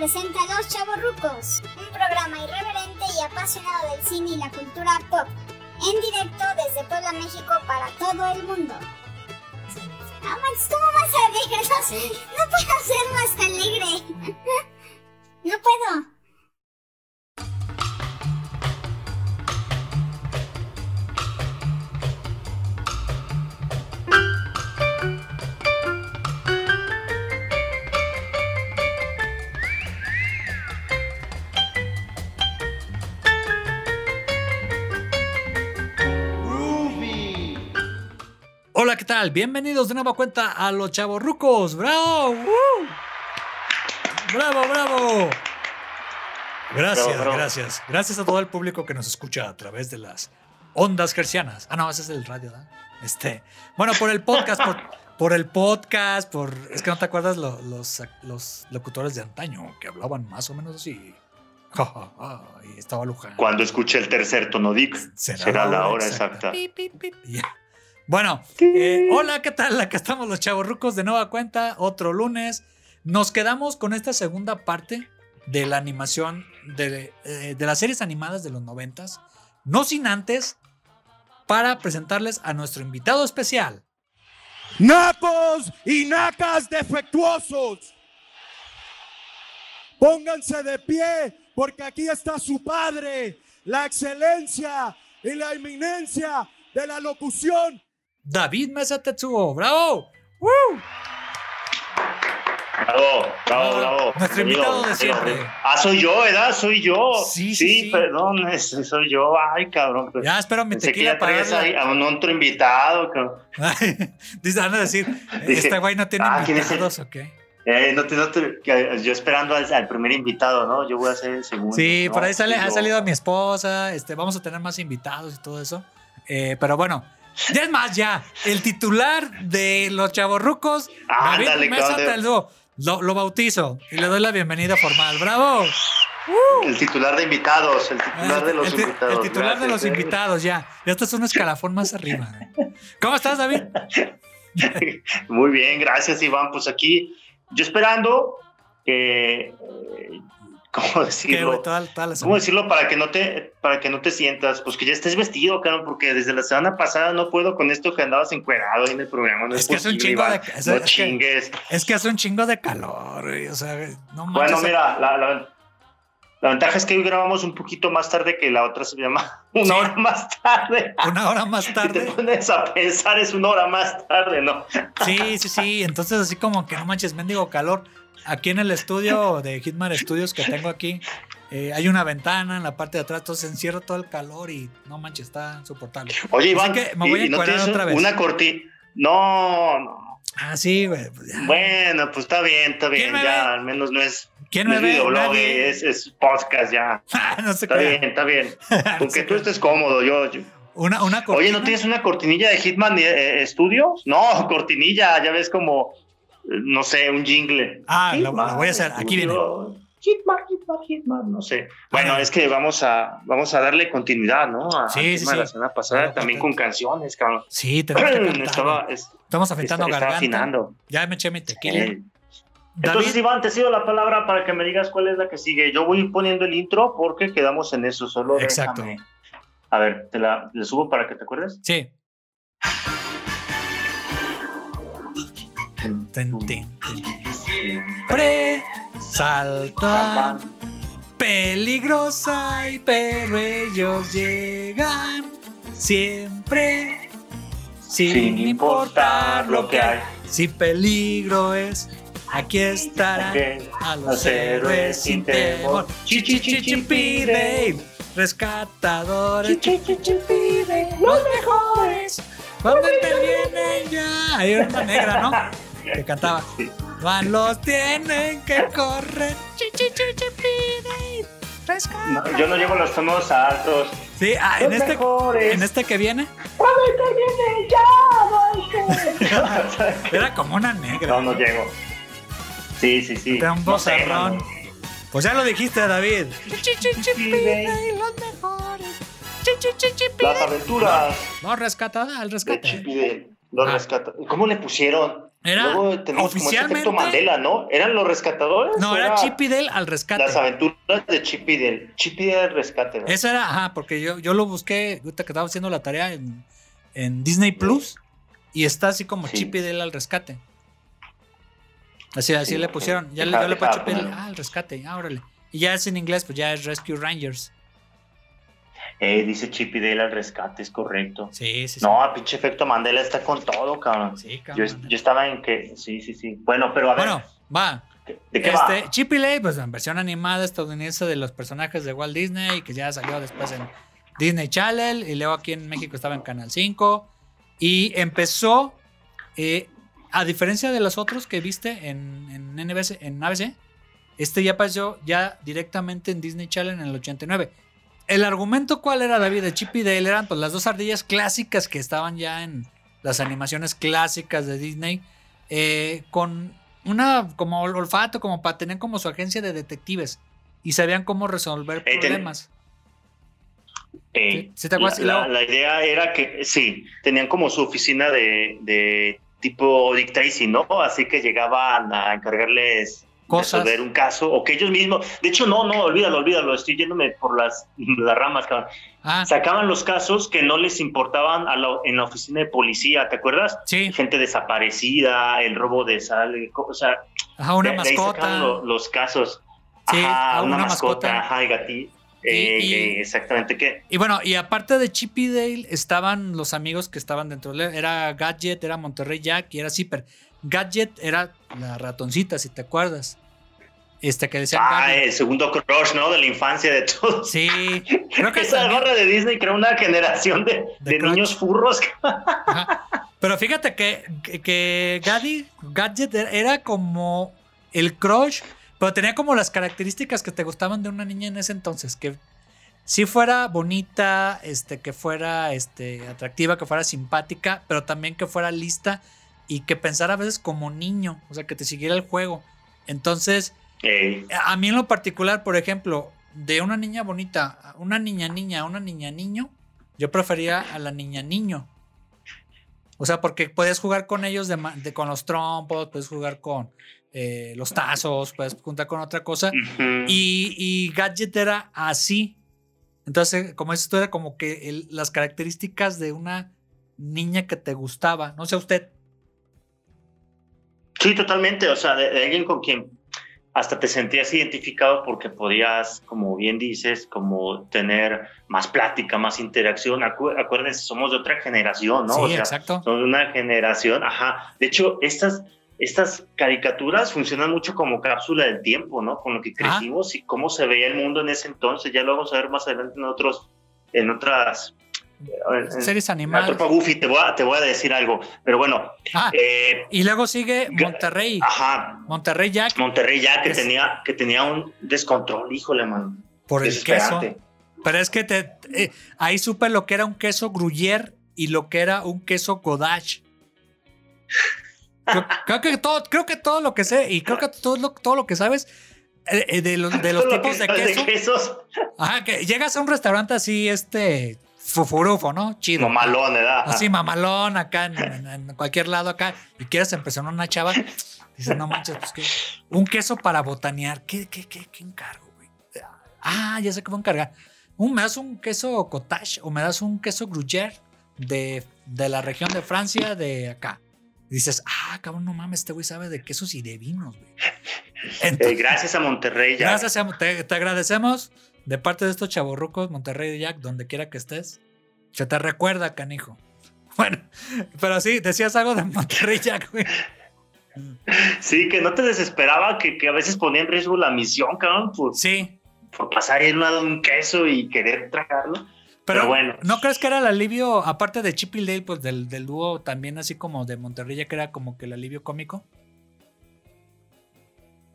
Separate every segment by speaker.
Speaker 1: presenta Los Chavorrucos, un programa irreverente y apasionado del cine y la cultura pop, en directo desde Puebla, México para todo el mundo. Ah, Max, ¿cómo vas a no puedo ser más alegre. No puedo.
Speaker 2: Tal? Bienvenidos de nueva cuenta a Los Chavorrucos. ¡Bravo! ¡Bravo, bravo! Gracias,
Speaker 3: Bravo, bravo.
Speaker 2: gracias. Gracias a todo el público que nos escucha a través de las ondas gercianas. Ah, no, ese es el radio, ¿verdad? Este. Bueno, por el podcast, por, por el podcast, por. Es que no te acuerdas lo- los, los locutores de antaño que hablaban más o menos así. Y estaba Luján.
Speaker 3: Cuando escuche el tercer tono Dick, será, la hora exacta.
Speaker 2: Pip, pip, pip. Ya. Bueno, eh, hola, ¿qué tal? Acá estamos los chavorrucos de nueva cuenta, otro lunes. Nos quedamos con esta segunda parte de la animación de, eh, de las series animadas de los noventas. No sin antes, para presentarles a nuestro invitado especial.
Speaker 4: Nacos y nacas defectuosos. Pónganse de pie porque aquí está su padre, la excelencia y la eminencia de la locución.
Speaker 2: David Mesa Tetsuo, ¡bravo! ¡Woo!
Speaker 3: Bravo, bravo,
Speaker 2: Ah,
Speaker 3: bravo.
Speaker 2: nuestro invitado de siempre.
Speaker 3: Ah, soy yo, ¿verdad? Soy yo.
Speaker 2: Sí, sí, sí.
Speaker 3: perdón, es- soy yo. Ay, cabrón. pues,
Speaker 2: Ya, espero mi tequila para
Speaker 3: a un otro invitado. cabrón.
Speaker 2: Dice, van a decir,
Speaker 3: Dije,
Speaker 2: este güey no tiene
Speaker 3: ah, ¿quién es el-
Speaker 2: invitados, ¿o qué?
Speaker 3: Eh, no te, no te- que- yo esperando al, al primer invitado, ¿no? Yo voy a ser el segundo.
Speaker 2: Sí,
Speaker 3: ¿no?
Speaker 2: por ahí sale, ha salido mi esposa, este, vamos a tener más invitados y todo eso. Eh, pero bueno, ya es más, ya, el titular de los chavorrucos, David
Speaker 3: Ándale,
Speaker 2: Mesa lo, lo bautizo y le doy la bienvenida formal. ¡Bravo!
Speaker 3: El titular de invitados, el titular de los
Speaker 2: el,
Speaker 3: invitados.
Speaker 2: el titular de los
Speaker 3: eh.
Speaker 2: invitados, ya. Ya estás un escalafón más arriba. ¿Cómo estás, David?
Speaker 3: Muy bien, gracias Iván. Pues aquí, yo esperando que, eh, ¿cómo decirlo?
Speaker 2: toda, toda
Speaker 3: ¿Cómo decirlo para que no te, para que no te sientas? Pues que ya estés vestido, cabrón, porque desde la semana pasada no puedo con esto que andabas encuerado en el programa. No
Speaker 2: Es
Speaker 3: es,
Speaker 2: que es un
Speaker 3: posible,
Speaker 2: chingo
Speaker 3: Iván.
Speaker 2: de- es-
Speaker 3: No
Speaker 2: es que-. Es que hace un chingo de calor, güey, O sea, no.
Speaker 3: Bueno, mira, la, la- la ventaja es que hoy grabamos un poquito más tarde que la otra se llama una
Speaker 2: Sí.
Speaker 3: hora más tarde.
Speaker 2: Una hora más
Speaker 3: Si te
Speaker 2: tarde.
Speaker 3: pones a pensar, es una hora más tarde, ¿no?
Speaker 2: Sí, sí, sí. Entonces, así como que no manches, mendigo calor. Aquí en el estudio de Hitman Studios que tengo aquí, eh, hay una ventana en la parte de atrás, entonces encierra todo el calor y no manches, está insoportable.
Speaker 3: Oye, Iván,
Speaker 2: que me voy a
Speaker 3: ¿y, y no
Speaker 2: otra vez.
Speaker 3: una cortina? No, no.
Speaker 2: Ah, sí, güey. pues.
Speaker 3: Bueno, pues está bien, está
Speaker 2: ¿Quién
Speaker 3: bien, ya,
Speaker 2: ve?
Speaker 3: al menos no es,
Speaker 2: ¿Quién
Speaker 3: no
Speaker 2: me
Speaker 3: es
Speaker 2: ve?
Speaker 3: videoblog,
Speaker 2: Nadie.
Speaker 3: es, es podcast ya.
Speaker 2: no se
Speaker 3: Está bien, está bien.
Speaker 2: No
Speaker 3: Porque
Speaker 2: se
Speaker 3: tú estés cómodo, yo. yo-
Speaker 2: Una, una
Speaker 3: Oye. ¿no tienes una cortinilla de Hitman eh, Studios? No, cortinilla, ya ves como, eh, no sé, un jingle.
Speaker 2: Ah, lo, lo voy a hacer. Aquí viene.
Speaker 3: Hitman, Hitman, Hitman, no sé. Bueno,
Speaker 2: Ah.
Speaker 3: es que vamos a, vamos a darle continuidad, ¿no? A
Speaker 2: Sí, sí,
Speaker 3: de la
Speaker 2: sí.
Speaker 3: semana pasada,
Speaker 2: Claro,
Speaker 3: también con canciones, cabrón.
Speaker 2: Sí, tenemos que cantar.
Speaker 3: Estaba, es-
Speaker 2: Estamos afeitando
Speaker 3: estaba
Speaker 2: garganta.
Speaker 3: afinando.
Speaker 2: Ya me eché mi tequila.
Speaker 3: Eh, Entonces,
Speaker 2: David,
Speaker 3: Iván, te cedo la palabra para que me digas cuál es la que sigue. Yo voy poniendo el intro porque quedamos en eso. Solo
Speaker 2: Exacto.
Speaker 3: déjame. A ver, te la le subo para que te acuerdes.
Speaker 2: sí. Ten, ten, ten. Siempre saltan peligrosa y pero ellos llegan siempre sin, importar lo que hay. Si peligro es, aquí estarán a los héroes sin temor. Chi, chi, chi, chi, pide, rescatadores, chi, chi, chi, pide, los mejores. Cuando intervienen ya. Hay una negra, ¿no? Que cantaba. Van los tienen que correr. Chi, chi, chi, chi, pide,
Speaker 3: No, yo no llevo los tonos altos.
Speaker 2: Sí, ah, en este,
Speaker 3: mejores.
Speaker 2: en este que viene,
Speaker 3: Cuando interviene ya,
Speaker 2: era como una negra.
Speaker 3: No, no llego. Sí, sí, sí.
Speaker 2: Era un
Speaker 3: No sé,
Speaker 2: bozarrón.
Speaker 3: mano.
Speaker 2: Pues ya lo dijiste, David. Los mejores.
Speaker 3: Las aventuras
Speaker 2: No, rescata, al rescate.
Speaker 3: Los
Speaker 2: Ah.
Speaker 3: rescata. ¿Cómo le pusieron?
Speaker 2: Era
Speaker 3: Luego tenemos como
Speaker 2: oficialmente.
Speaker 3: Mandela, ¿no? ¿Eran los rescatadores?
Speaker 2: no,
Speaker 3: ¿O
Speaker 2: era Chip y Dale al rescate.
Speaker 3: Las aventuras de Chip y Dale. Chip y Dale al rescate, ¿no?
Speaker 2: Esa era, ajá, porque yo, yo lo busqué, ahorita que estaba haciendo la tarea en, en Disney Plus y está así como
Speaker 3: Sí.
Speaker 2: Chip y Dale al rescate. Así, así
Speaker 3: Sí,
Speaker 2: le pusieron. Ya le, yo le pongo
Speaker 3: deja
Speaker 2: Chip y Dale,
Speaker 3: ponerlo.
Speaker 2: ah, al rescate, ah, órale. Y ya es en inglés, pues ya es Rescue Rangers.
Speaker 3: Eh, dice Chip y Dale al rescate, es correcto.
Speaker 2: Sí, sí, sí.
Speaker 3: No, pinche efecto Mandela está con todo, cabrón.
Speaker 2: Sí,
Speaker 3: Yo,
Speaker 2: cabrón.
Speaker 3: yo estaba en que. Sí, sí, sí. Bueno, pero a ver.
Speaker 2: Bueno, va.
Speaker 3: ¿De qué
Speaker 2: Este,
Speaker 3: va?
Speaker 2: Chip y Dale, pues en versión animada estadounidense de los personajes de Walt Disney, que ya salió después en Disney Channel, y luego aquí en México estaba en Canal 5. Y empezó, eh, a diferencia de los otros que viste en, en NBC, en ABC, este ya pasó ya directamente en Disney Channel en el 89. El argumento, ¿cuál era, David? De Chip y Dale eran pues las dos ardillas clásicas que estaban ya en las animaciones clásicas de Disney, eh, con una como ol- olfato, como para tener como su agencia de detectives y sabían cómo resolver
Speaker 3: Eh,
Speaker 2: problemas.
Speaker 3: Eh,
Speaker 2: Sí, ¿sí te acuerdas?
Speaker 3: la, la- la idea era que sí, tenían como su oficina de, de tipo Dick Tracy, ¿no? Así que llegaban a encargarles
Speaker 2: Cosas.
Speaker 3: resolver un caso o que ellos mismos. De hecho, no, no, olvídalo, olvídalo. Estoy yéndome por las, las ramas, cabrón.
Speaker 2: Ah,
Speaker 3: Sacaban los casos que no les importaban a la- en la oficina de policía, ¿te acuerdas?
Speaker 2: sí,
Speaker 3: Gente desaparecida, el robo de sal, o sea,
Speaker 2: ajá, una
Speaker 3: de- de ahí sacaban
Speaker 2: mascota.
Speaker 3: lo- los casos.
Speaker 2: Sí,
Speaker 3: Ajá,
Speaker 2: a
Speaker 3: una,
Speaker 2: una
Speaker 3: mascota,
Speaker 2: mascota.
Speaker 3: ajá, el gatito.
Speaker 2: Y-
Speaker 3: Eh,
Speaker 2: y-
Speaker 3: eh, exactamente, ¿qué?
Speaker 2: Y bueno, y aparte de Chip y Dale, estaban los amigos que estaban dentro. de- Era Gadget, era Monterrey Jack y era Zipper. Gadget era la ratoncita, si te acuerdas. Este que decían
Speaker 3: Ah, el segundo crush, ¿no? De la infancia de todos.
Speaker 2: Sí, creo que
Speaker 3: Esa
Speaker 2: también-
Speaker 3: barra de Disney creó una generación de,
Speaker 2: De
Speaker 3: niños furros.
Speaker 2: Ajá. Pero fíjate que, que, que Gaddy- Gadget era- era como el crush, pero tenía como las características que te gustaban de una niña en ese entonces, que si fuera bonita, este, que fuera este, atractiva, que fuera simpática, pero también que fuera lista y que pensara a veces como niño, o sea, que te siguiera el juego. Entonces, A mí en lo particular, por ejemplo, de una niña bonita, una niña niña, una niña niño, yo prefería a la niña niño. O sea, porque puedes jugar con ellos de, con los trompos, puedes jugar con eh, los tazos, puedes juntar con otra cosa. Y, y Gadget era así. Entonces, como esto era como que el- las características de una niña que te gustaba. No sé usted.
Speaker 3: Sí, totalmente. O sea, de, de alguien con quien hasta te sentías identificado porque podías, como bien dices, como tener más plática, más interacción. Acu- acuérdense, somos de otra generación, ¿no?
Speaker 2: sí,
Speaker 3: o sea,
Speaker 2: exacto.
Speaker 3: son de una generación, ajá. De hecho, estas, estas caricaturas funcionan mucho como cápsula del tiempo, ¿no? Con lo que
Speaker 2: Ajá.
Speaker 3: crecimos y cómo se veía el mundo en ese entonces. Ya lo vamos a ver más adelante en otros, en otras. En-
Speaker 2: Series
Speaker 3: la
Speaker 2: animadas.
Speaker 3: tropa Goofy, te voy, a, te voy a decir algo. Pero bueno,
Speaker 2: Ah,
Speaker 3: eh,
Speaker 2: y luego sigue Monterrey.
Speaker 3: ajá,
Speaker 2: Monterrey Jack
Speaker 3: Monterrey ya que
Speaker 2: Es-
Speaker 3: tenía, que tenía un descontrol, híjole, man.
Speaker 2: por el queso. Pero es que te, eh, ahí supe lo que era un queso gruyère y lo que era un queso Godach. Creo, creo que todo, creo que todo lo que sé y creo que todo lo, todo lo que sabes eh, eh, de los, de los
Speaker 3: Todo lo
Speaker 2: tipos de queso.
Speaker 3: quesos,
Speaker 2: Ajá, que llegas a un restaurante así, este, fufurufo, ¿no? Chido.
Speaker 3: mamalón, ¿verdad?
Speaker 2: Así mamalón acá en, en- cualquier lado acá y quieres empezar una chava, dices, no manches, pues que un queso para botanear, ¿qué, qué, qué, qué encargo, güey? Ah, ya sé a encargar. Un, ¿Me das un queso cottage o me das un queso gruyère de, de la región de Francia, de acá? Y dices, ah, cabrón, no mames, este güey sabe de quesos y de vinos, güey.
Speaker 3: Eh, gracias a Monterrey ya.
Speaker 2: Gracias, te, te agradecemos de parte de estos chavorrucos, Monterrey Jack, donde quiera que estés. Se te recuerda, canijo. Bueno, pero sí, decías algo de Monterrey Jack, güey.
Speaker 3: Sí, que no te desesperaba, que, que a veces ponía en riesgo la misión, cabrón, por,
Speaker 2: Sí,
Speaker 3: por pasar en un lado un queso y querer tragarlo.
Speaker 2: pero,
Speaker 3: Pero bueno.
Speaker 2: ¿no crees que era el alivio, aparte de Chip y Dale, pues del, del dúo también así como de Monterrey Jack, era como que el alivio cómico?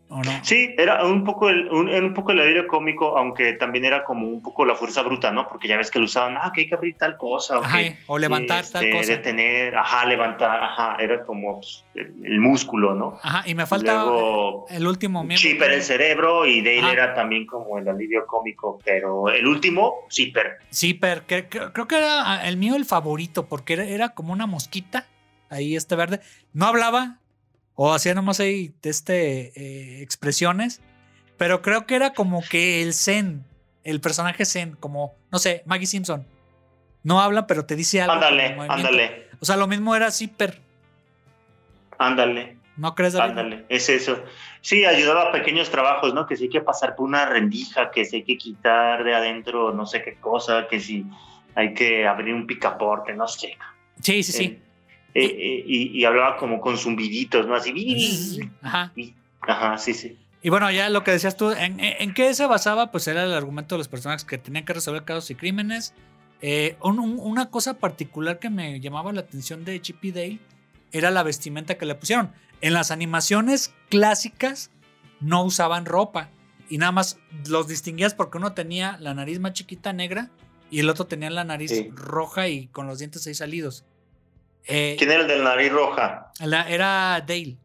Speaker 2: ¿O no?
Speaker 3: Sí, era un poco el, un, era un poco el alivio cómico, aunque también era como un poco la fuerza bruta, ¿no? Porque ya ves que lo usaban, ah, que hay que abrir tal cosa.
Speaker 2: Ajá,
Speaker 3: que,
Speaker 2: o levantar tal
Speaker 3: este,
Speaker 2: cosa.
Speaker 3: Detener, ajá, levantar, ajá, era como pues, el, el músculo, ¿no?
Speaker 2: Ajá, y me falta
Speaker 3: Luego,
Speaker 2: el último miembro.
Speaker 3: Chipper el cerebro y Dale
Speaker 2: Ajá.
Speaker 3: era también como el alivio cómico, pero el último, Zipper.
Speaker 2: Sí, pero que- que- creo que era el mío el favorito, porque era, era como una mosquita, ahí este verde. No hablaba, O hacía nomás ahí este, eh, expresiones. Pero creo que era como que el Zen, el personaje Zen, como, no sé, Maggie Simpson. No habla, pero te dice algo.
Speaker 3: Ándale, ándale.
Speaker 2: O sea, lo mismo era Zipper.
Speaker 3: Ándale.
Speaker 2: ¿No crees?
Speaker 3: Ándale, es eso. Sí, ayudaba a pequeños trabajos, ¿no? Que si hay que pasar por una rendija, que si hay que quitar de adentro no sé qué cosa, que si hay que abrir un picaporte, no sé.
Speaker 2: Sí, sí, sí.
Speaker 3: Eh, eh, y, hablaba como con zumbiditos, ¿no? Así.
Speaker 2: Ajá.
Speaker 3: Ajá, sí, sí.
Speaker 2: Y bueno, ya lo que decías tú, ¿en, en qué se basaba? Pues era el argumento de los personajes que tenían que resolver casos y crímenes. Eh, una cosa particular que me llamaba la atención de Chip y Dale era la vestimenta que le pusieron. En las animaciones clásicas no usaban ropa y nada más los distinguías porque uno tenía la nariz más chiquita negra y el otro tenía la nariz roja y con los dientes ahí salidos.
Speaker 3: Eh, ¿Quién era el de la nariz roja?
Speaker 2: era Dale.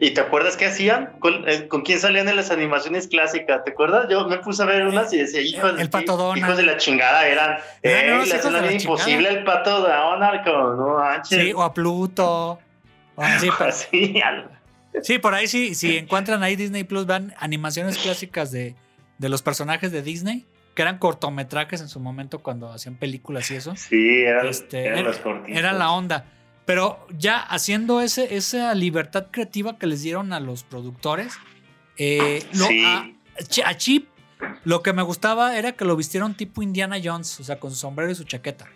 Speaker 3: ¿Y te acuerdas qué hacían? Eh, ¿Con, quién salían en las animaciones clásicas? ¿Te acuerdas? Yo me puse a ver unas y decía, hijos,
Speaker 2: el pato
Speaker 3: hijos de la chingada eran. Eh, no, le imposible el pato Donald, no manches.
Speaker 2: Sí, o a Pluto. sí, por ahí sí, si encuentran ahí Disney Plus, van animaciones clásicas de, de los personajes de Disney que eran cortometrajes en su momento cuando hacían películas y eso.
Speaker 3: Sí, eran, este, eran los
Speaker 2: Era la onda. Pero ya haciendo ese, esa libertad creativa que les dieron a los productores, eh, a, Chip lo que me gustaba era que lo vistieron tipo Indiana Jones, o sea, con su sombrero y su chaqueta.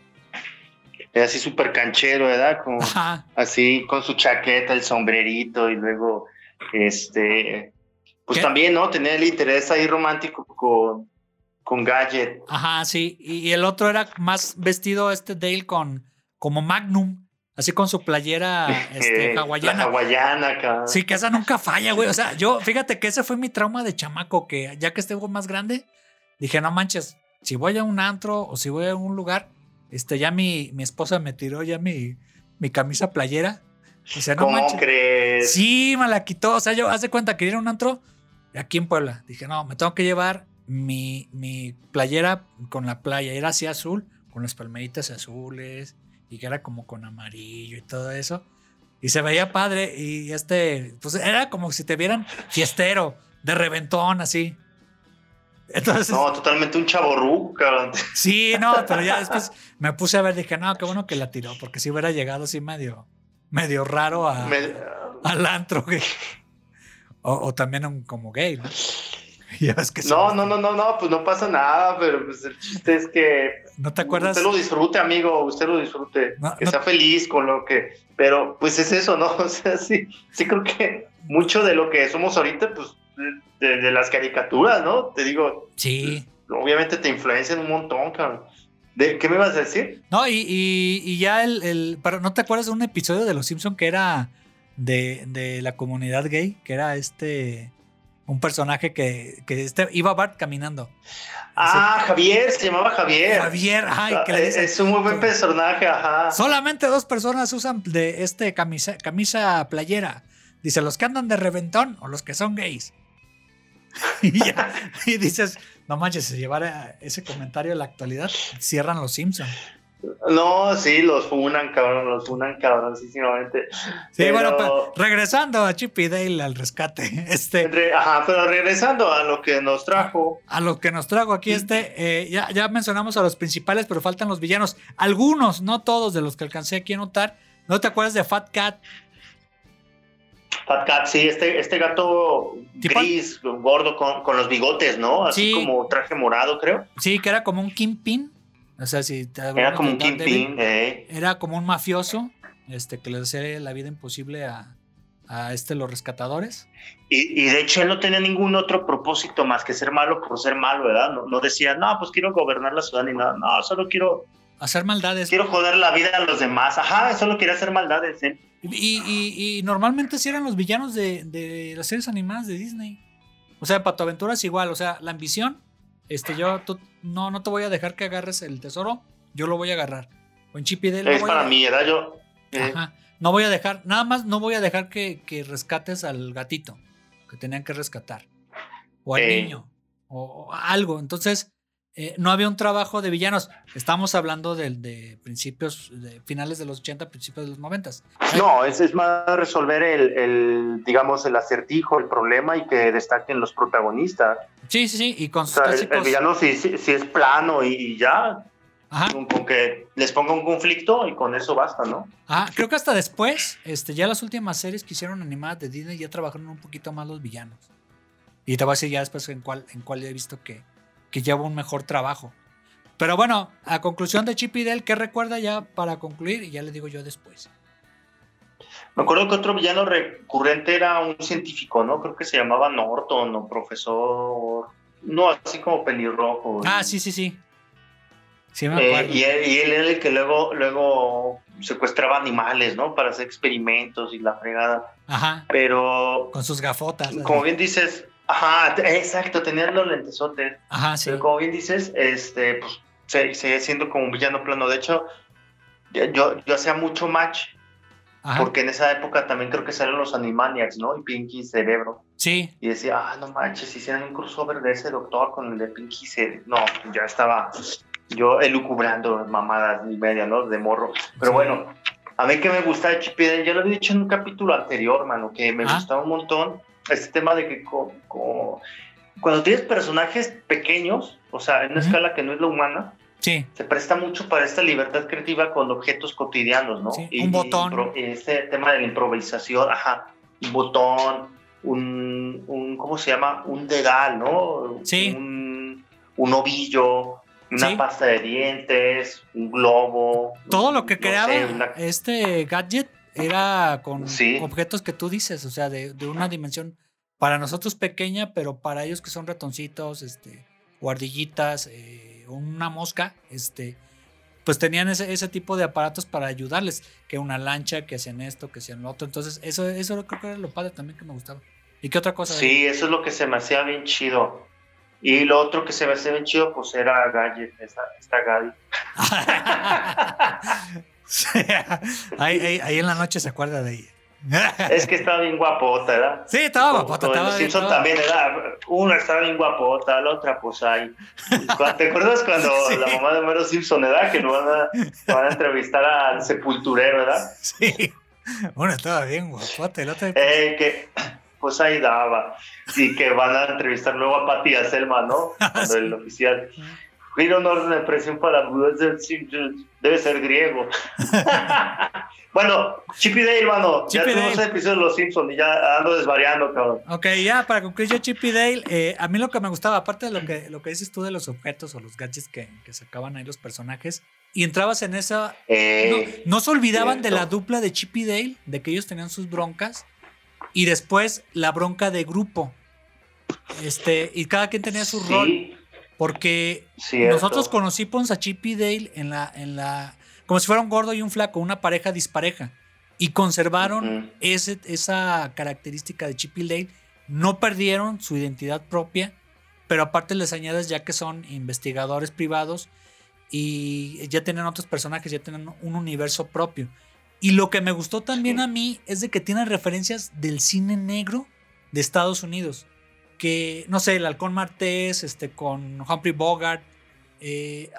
Speaker 3: Era así súper canchero, ¿verdad? Como, así con su chaqueta, el sombrerito y luego, este, pues también, ¿no? Tener el interés ahí romántico con, con Gadget.
Speaker 2: Ajá, sí. Y, el otro era más vestido este Dale con como Magnum. Así con su playera este, hawaiana.
Speaker 3: hawaiana,
Speaker 2: Sí, que esa nunca falla, güey. O sea, yo, fíjate que ese fue mi trauma de chamaco, que ya que esté más grande, dije, no manches, si voy a un antro o si voy a un lugar, este, ya mi, mi esposa me tiró ya mi, mi camisa playera.
Speaker 3: No ¿Cómo crees?
Speaker 2: Sí, me la quitó. O sea, yo hace cuenta que ir a un antro aquí en Puebla. Dije, no, me tengo que llevar mi, mi playera con la playa. Era así azul, con las palmeritas azules y que era como con amarillo y todo eso. Y se veía padre y este, pues era como si te vieran fiestero, de reventón, así.
Speaker 3: Entonces, no, totalmente un chaborruco, cabrón.
Speaker 2: Sí, no, pero ya después me puse a ver, dije, no, qué bueno que la tiró, porque si hubiera llegado así medio, medio raro a, al antro, o, o, también como gay, ¿no?
Speaker 3: no, no, no, no, no, pues no pasa nada, pero pues el chiste es que.
Speaker 2: ¿No te acuerdas?
Speaker 3: Usted lo disfrute, amigo, usted lo disfrute. que sea feliz con lo que. Pero pues es eso, ¿no? O sea, sí, sí creo que mucho de lo que somos ahorita, pues de, las caricaturas, ¿no? Te digo.
Speaker 2: Sí.
Speaker 3: Obviamente te influencian un montón, cabrón. ¿De, ¿Qué me vas a decir?
Speaker 2: No, y, y, ya el, el. Pero ¿no te acuerdas de un episodio de Los Simpson que era de, de la comunidad gay? Que era este un personaje que, que este, iba Bart caminando.
Speaker 3: Ah, Javier, se llamaba Javier.
Speaker 2: Javier, ay, que
Speaker 3: le Es un muy buen personaje, ajá.
Speaker 2: Solamente dos personas usan de este camisa, camisa playera. Dice, los que andan de reventón o los que son gays. y, ya, y dices, no manches, si llevara ese comentario a la actualidad, cierran los Simpsons.
Speaker 3: No, sí, los funan, cabrón, los funan cabroncísimamente.
Speaker 2: Sí, bueno, pero regresando a Chip y Dale al rescate. Este,
Speaker 3: ajá, pero regresando a lo que nos trajo.
Speaker 2: A, lo que nos trajo aquí, este, eh, ya, ya mencionamos a los principales, pero faltan los villanos. Algunos, no todos de los que alcancé aquí a notar. ¿No te acuerdas de Fat Cat?
Speaker 3: Fat Cat, sí, este, este gato gris, gordo, con, con, los bigotes, ¿no? Así como traje morado, creo.
Speaker 2: Sí, que era como un kingpin. O sea, si
Speaker 3: era como un kingpin, eh.
Speaker 2: Era como un mafioso este, que le hacía la vida imposible a, a este, los rescatadores.
Speaker 3: Y, y, de hecho él no tenía ningún otro propósito más que ser malo por ser malo, ¿verdad? No, no decía, no, pues quiero gobernar la ciudad ni nada, no, solo quiero...
Speaker 2: Hacer maldades.
Speaker 3: Quiero joder la vida a los demás, ajá, solo quería hacer maldades. ¿eh?
Speaker 2: Y, y, y, normalmente sí eran los villanos de, de las series animadas de Disney. O sea, Pato Aventura es igual, o sea, la ambición este, yo no, no te voy a dejar que agarres el tesoro, yo lo voy a agarrar. O en Chip
Speaker 3: Es para mí, era yo.
Speaker 2: Eh. Ajá. No voy a dejar, nada más no voy a dejar que, rescates al gatito que tenían que rescatar. O al niño. O, algo. Entonces, eh, no había un trabajo de villanos. Estamos hablando de, de principios, de finales de los 80, principios de los 90.
Speaker 3: No, es, es más resolver el, el, digamos, el acertijo, el problema y que destaquen los protagonistas.
Speaker 2: Sí, sí, sí, y con
Speaker 3: O sea, el, el villano sí, sí, sí es plano y, ya,
Speaker 2: Ajá.
Speaker 3: con, con que les ponga un conflicto y con eso basta, ¿no?
Speaker 2: Ajá, creo que hasta después, este, ya las últimas series que hicieron animadas de Disney ya trabajaron un poquito más los villanos. Y te voy a decir ya después en cuál, en cuál he visto que, que lleva un mejor trabajo. Pero bueno, a conclusión de Chip y Dale, ¿qué recuerda ya para concluir? Y ya le digo yo después.
Speaker 3: Me acuerdo que otro villano recurrente era un científico, ¿no? Creo que se llamaba Norton o profesor. No, así como pelirrojo.
Speaker 2: Ah, sí, sí, sí. Sí, me
Speaker 3: Eh,
Speaker 2: acuerdo.
Speaker 3: y, él, y él era el que luego, luego secuestraba animales, ¿no? Para hacer experimentos y la fregada.
Speaker 2: Ajá,
Speaker 3: Pero,
Speaker 2: con sus gafotas. así.
Speaker 3: como bien dices, ajá, exacto, tenían los lentesotes.
Speaker 2: Ajá, sí.
Speaker 3: Pero como bien dices, este, pues, se- sigue siendo como un villano plano. De hecho, yo, yo hacía mucho match,
Speaker 2: Ajá.
Speaker 3: porque en esa época también creo que salieron los Animaniacs, ¿no? Y Pinky Cerebro.
Speaker 2: Sí,
Speaker 3: Y decía, ah, no manches, hicieron un crossover de ese doctor con el de Pinky Cerebro. No, ya estaba yo elucubrando mamadas y media, ¿no? De morro. Pero
Speaker 2: Sí.
Speaker 3: bueno, a mí que me gusta de Chip y Dale, ya lo había dicho en un capítulo anterior, mano, que me
Speaker 2: Ah.
Speaker 3: gustaba un montón este tema de que co- co- cuando tienes personajes pequeños, o sea, en una escala que no es la humana,
Speaker 2: sí.
Speaker 3: se presta mucho para esta libertad creativa con objetos cotidianos, ¿no?
Speaker 2: Sí, un botón.
Speaker 3: este tema de la improvisación, ajá, un botón, un, un ¿cómo se llama? Un dedal, ¿no?
Speaker 2: Sí.
Speaker 3: Un, un ovillo, una
Speaker 2: Sí.
Speaker 3: pasta de dientes, un globo.
Speaker 2: Todo lo que
Speaker 3: no
Speaker 2: creaba
Speaker 3: sé, una-
Speaker 2: este gadget era con
Speaker 3: Sí.
Speaker 2: objetos que tú dices, o sea, de, de una dimensión para nosotros pequeña, pero para ellos que son ratoncitos, este, o ardillitas, eh, una mosca, este, pues tenían ese, ese tipo de aparatos para ayudarles, que una lancha, que hacían esto, que hacían lo otro. Entonces, eso, eso creo que era lo padre también que me gustaba. ¿Y qué otra cosa?
Speaker 3: Sí, eso es lo que se me hacía bien chido. Y lo otro que se me hacía bien chido, pues era Gadget, esta, esta Gaby.
Speaker 2: Ahí, ahí- ahí en la noche se acuerda de ella.
Speaker 3: Es que estaba bien guapota, ¿verdad?
Speaker 2: Sí, estaba guapota, estaba bien,
Speaker 3: Simpson
Speaker 2: estaba-
Speaker 3: también era, una estaba bien guapota, la otra pues ahí. ¿Te acuerdas cuando
Speaker 2: Sí.
Speaker 3: la mamá de Homero Simpson, ¿verdad? Que lo van a, van a entrevistar al sepulturero, ¿verdad?
Speaker 2: Sí. Uno estaba bien guapote, el otro.
Speaker 3: Eh, que pues ahí daba. Y que van a entrevistar luego a a Selma, ¿no? Cuando
Speaker 2: Sí.
Speaker 3: el oficial. Giro un orden de presión para debe ser griego. bueno, Chip y Dale, hermano.
Speaker 2: Chip
Speaker 3: ya
Speaker 2: y
Speaker 3: tuvimos
Speaker 2: Dale.
Speaker 3: el episodio de los Simpsons y ya ando desvariando, cabrón.
Speaker 2: Ok, ya para concluir yo Chip y Dale, eh, a mí lo que me gustaba, aparte de lo que, lo que dices tú de los objetos o los gadgets que, que sacaban ahí los personajes, y entrabas en esa...
Speaker 3: Eh,
Speaker 2: No, no se olvidaban de la dupla de Chip y Dale, de que ellos tenían sus broncas, y después la bronca de grupo. Este, y cada quien tenía su rol,
Speaker 3: sí,
Speaker 2: porque
Speaker 3: cierto.
Speaker 2: nosotros conocimos a Chip y Dale en la, en la, como si fuera un gordo y un flaco, una pareja dispareja, y conservaron
Speaker 3: Ujú.
Speaker 2: ese, esa característica de Chip y Dale, no perdieron su identidad propia, pero aparte les añades ya que son investigadores privados y ya tienen otros personajes, ya tienen un universo propio. Y lo que me gustó también
Speaker 3: Sí.
Speaker 2: a mí es de que tienen referencias del cine negro de Estados Unidos. Que, no sé, el Halcón Martés, este, con Humphrey Bogart, eh,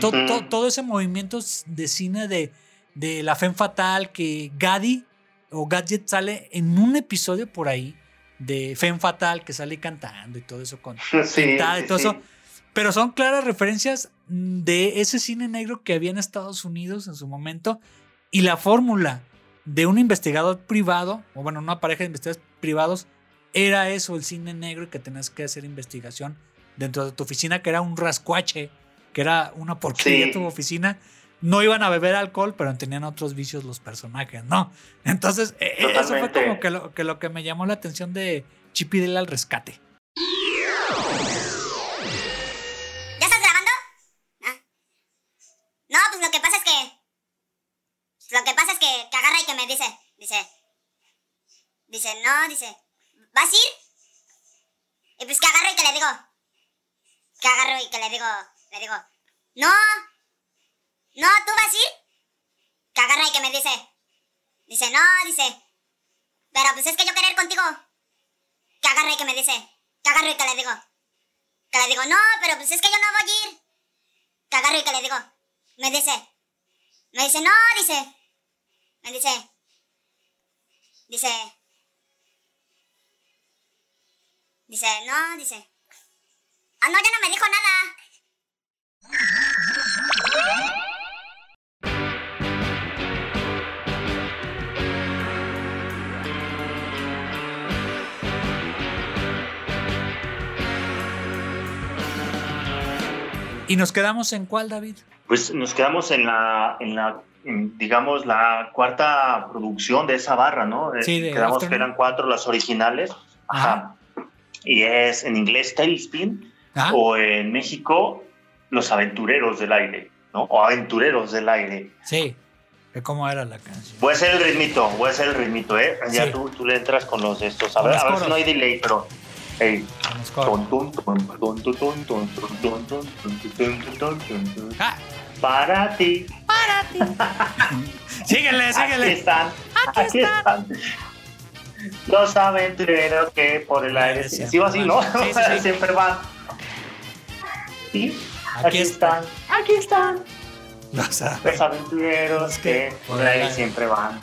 Speaker 2: to-
Speaker 3: Ujú.
Speaker 2: to- todo ese movimiento de cine de, de la Femme Fatal, que Gaddy o Gadget sale en un episodio por ahí de Femme Fatal, que sale cantando y todo eso con
Speaker 3: Sí,
Speaker 2: pintada y todo
Speaker 3: sí.
Speaker 2: eso. Pero son claras referencias de ese cine negro que había en Estados Unidos en su momento y la fórmula de un investigador privado, o bueno, una pareja de investigadores privados, era eso, el cine negro y que tenías que hacer investigación dentro de tu oficina, que era un rascuache, que era una porquería
Speaker 3: Sí.
Speaker 2: tu oficina. No iban a beber alcohol, pero tenían otros vicios los personajes, ¿no? Entonces, eh, eso fue como que lo, que lo que me llamó la atención de Chip y Dale al rescate.
Speaker 1: ¿Ya estás grabando? Ah. No, pues lo que pasa es que. Lo que pasa es que, que agarra y que me dice. Dice. Dice, no, dice. ¿Vas a ir? Y pues que agarro y que le digo. Que agarro y que le digo. Le digo. No. No, ¿tú vas a ir? Que agarra y que me dice. Dice, no, dice. Pero pues es que yo querer contigo. Que agarra y que me dice. Que agarro y que le digo. Que le digo, no, pero pues es que yo no voy a ir. Que agarro y que le digo, me dice, me dice, no, dice, me dice, dice, dice, no, dice, ah, no, ya no me dijo nada.
Speaker 2: ¿Y nos quedamos en cuál, David?
Speaker 3: Pues nos quedamos en la, en la en, digamos, la cuarta producción de esa barra, ¿no? Eh,
Speaker 2: Sí, de
Speaker 3: Quedamos
Speaker 2: Afternoon.
Speaker 3: que eran cuatro las originales. Ajá y es en inglés Tailspin
Speaker 2: ¿Ah?
Speaker 3: o en México Los Aventureros del Aire, ¿no? O Aventureros del Aire.
Speaker 2: Sí. ¿Cómo era la canción?
Speaker 3: Voy a hacer el ritmito, voy a hacer el ritmito, ¿eh? Ya
Speaker 2: sí.
Speaker 3: tú, tú, le entras con los de estos. A ver, a ver si no hay delay, pero. Hey. Para
Speaker 2: ti.
Speaker 3: Para ti.
Speaker 2: síguele, síguele.
Speaker 3: Aquí están. Aquí, Aquí están. están. Los aventureros que por el aire.
Speaker 2: Siempre
Speaker 3: Sí, así, ¿no?
Speaker 2: van. Sí, sí, sí.
Speaker 3: Siempre van. Sí,
Speaker 2: Aquí
Speaker 3: están. Aquí están.
Speaker 2: Los
Speaker 3: Los aventureros que
Speaker 2: que
Speaker 3: por el aire siempre van.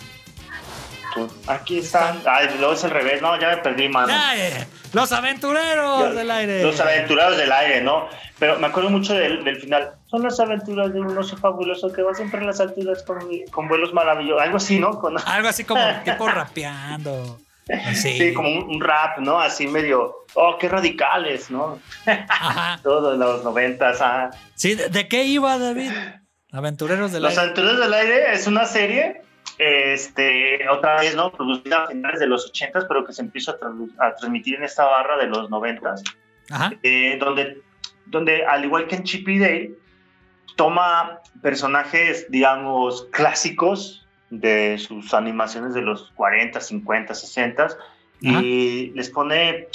Speaker 3: Tú, Aquí están. Ay, luego es al revés. No, ya me perdí, mano.
Speaker 2: Ya. Los aventureros del aire.
Speaker 3: Los aventureros del aire, ¿no? Pero me acuerdo mucho del, del final. Son las aventuras de un oso fabuloso que va siempre a las alturas con, con vuelos maravillosos. Algo así, ¿no? Con,
Speaker 2: Algo así como tipo rapeando. Así.
Speaker 3: Sí, como un, un rap, ¿no? Así medio, oh, qué radicales, ¿no?
Speaker 2: Ajá.
Speaker 3: Todo en los noventas. ah.
Speaker 2: Sí, ¿de, de qué iba, David? Aventureros del
Speaker 3: Los
Speaker 2: aire.
Speaker 3: Aventureros del Aire es una serie, este, otra vez, ¿no? Producida a finales de los ochentas, pero que se empieza a, a transmitir en esta barra de los noventas,
Speaker 2: Ajá.
Speaker 3: eh, donde, donde, al igual que en Chip y Dale, toma personajes, digamos, clásicos de sus animaciones de los 40, 50, 60 y les pone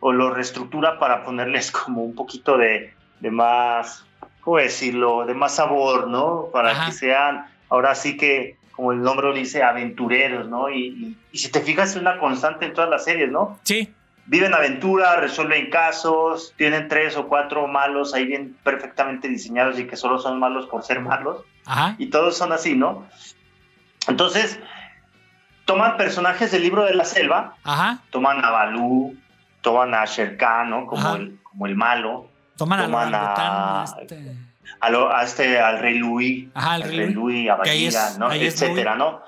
Speaker 3: o lo reestructura para ponerles como un poquito de, de más, ¿cómo decirlo? De más sabor, ¿no? Para
Speaker 2: Ajá.
Speaker 3: que sean, ahora sí que, como el nombre lo dice, aventureros, ¿no? Y, y- y si te fijas, es una constante en todas las series, ¿no?
Speaker 2: Sí.
Speaker 3: Viven aventura, resuelven casos, tienen tres o cuatro malos ahí bien perfectamente diseñados y que solo son malos por ser malos
Speaker 2: Ajá.
Speaker 3: y todos son así, ¿no? Entonces, toman personajes del libro de la selva,
Speaker 2: Ajá.
Speaker 3: toman a Balú, toman a Sher Khan, ¿no? Como, el, como el malo,
Speaker 2: Toman
Speaker 3: Toman a-
Speaker 2: orangután, este.
Speaker 3: a, lo- a este, al rey Louis,
Speaker 2: Ajá, al
Speaker 3: al
Speaker 2: rey
Speaker 3: rey Louis, a Bagheera, ¿no? Etcétera, ¿no?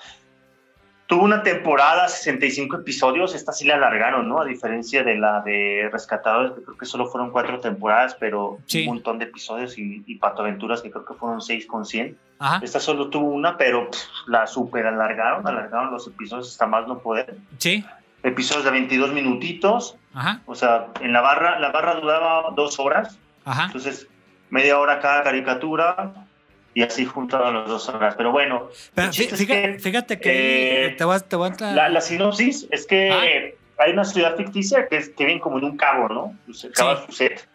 Speaker 3: Tuvo una temporada, 65 episodios, esta sí la alargaron, ¿no? A diferencia de la de Rescatadores, que creo que solo fueron cuatro temporadas, pero
Speaker 2: Sí.
Speaker 3: un montón de episodios y, y Pato Aventuras, que creo que fueron seis con 100.
Speaker 2: Ajá.
Speaker 3: Esta solo tuvo una, pero pff, la super alargaron, alargaron los episodios hasta más no poder.
Speaker 2: Sí.
Speaker 3: Episodios de 22 minutitos,
Speaker 2: Ajá.
Speaker 3: o sea, en la barra, la barra duraba dos horas,
Speaker 2: Ajá.
Speaker 3: entonces media hora cada caricatura y así juntaban las dos horas. Pero bueno,
Speaker 2: Pero fíjate,
Speaker 3: que,
Speaker 2: fíjate que
Speaker 3: eh,
Speaker 2: te voy a, te
Speaker 3: la, la sinopsis es que
Speaker 2: Ah.
Speaker 3: hay una ciudad ficticia que, es, que viven como en un cabo, ¿no?
Speaker 2: Sí.
Speaker 3: es su set.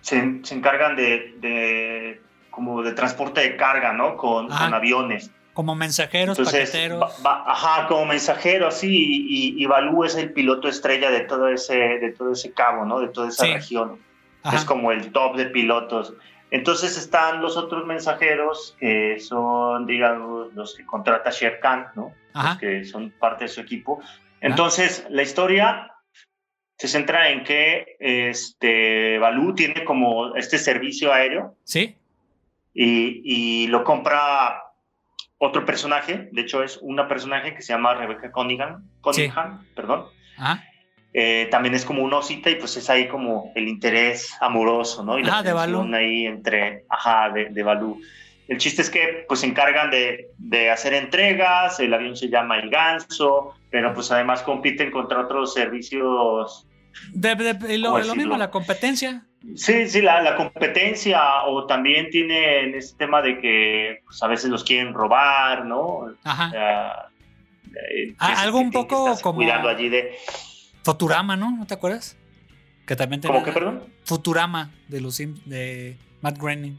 Speaker 3: Se, se encargan de, de como de transporte de carga, ¿no? Con, con aviones.
Speaker 2: como mensajeros,
Speaker 3: Entonces,
Speaker 2: paqueteros.
Speaker 3: va- va- ajá, como mensajero, así, y, y, y Balú es el piloto estrella de todo ese, de todo ese cabo, ¿no? De toda esa
Speaker 2: Sí.
Speaker 3: región.
Speaker 2: Ajá.
Speaker 3: Es como el top de pilotos. Entonces están los otros mensajeros que son, digamos, los que contrata Sher Khan, ¿no?
Speaker 2: Ajá.
Speaker 3: Los que son parte de su equipo. Entonces, la historia se centra en que este Balú tiene como este servicio aéreo
Speaker 2: Sí.
Speaker 3: y, y lo compra otro personaje, de hecho es una personaje que se llama Rebecca Cunningham, Cunningham perdón.
Speaker 2: Ajá.
Speaker 3: Eh, también es como una osita y pues es ahí como el interés amoroso, ¿no? Y la
Speaker 2: Ajá, de Balú.
Speaker 3: ahí entre, ajá, de, de Balú. El chiste es que pues se encargan de, de hacer entregas, el avión se llama El Ganso, pero pues además compiten contra otros servicios
Speaker 2: De, de- lo,
Speaker 3: ¿Cómo
Speaker 2: lo mismo, la competencia.
Speaker 3: Sí, sí, la, la competencia o también tienen ese tema de que pues, a veces los quieren robar, ¿no? O
Speaker 2: Ajá.
Speaker 3: sea, eh,
Speaker 2: Ah, algo un poco como-
Speaker 3: Cuidando allí de...
Speaker 2: Futurama, ¿no? ¿No te acuerdas? Que también tenía.
Speaker 3: ¿Cómo que, perdón?
Speaker 2: Futurama de los de Matt Groening.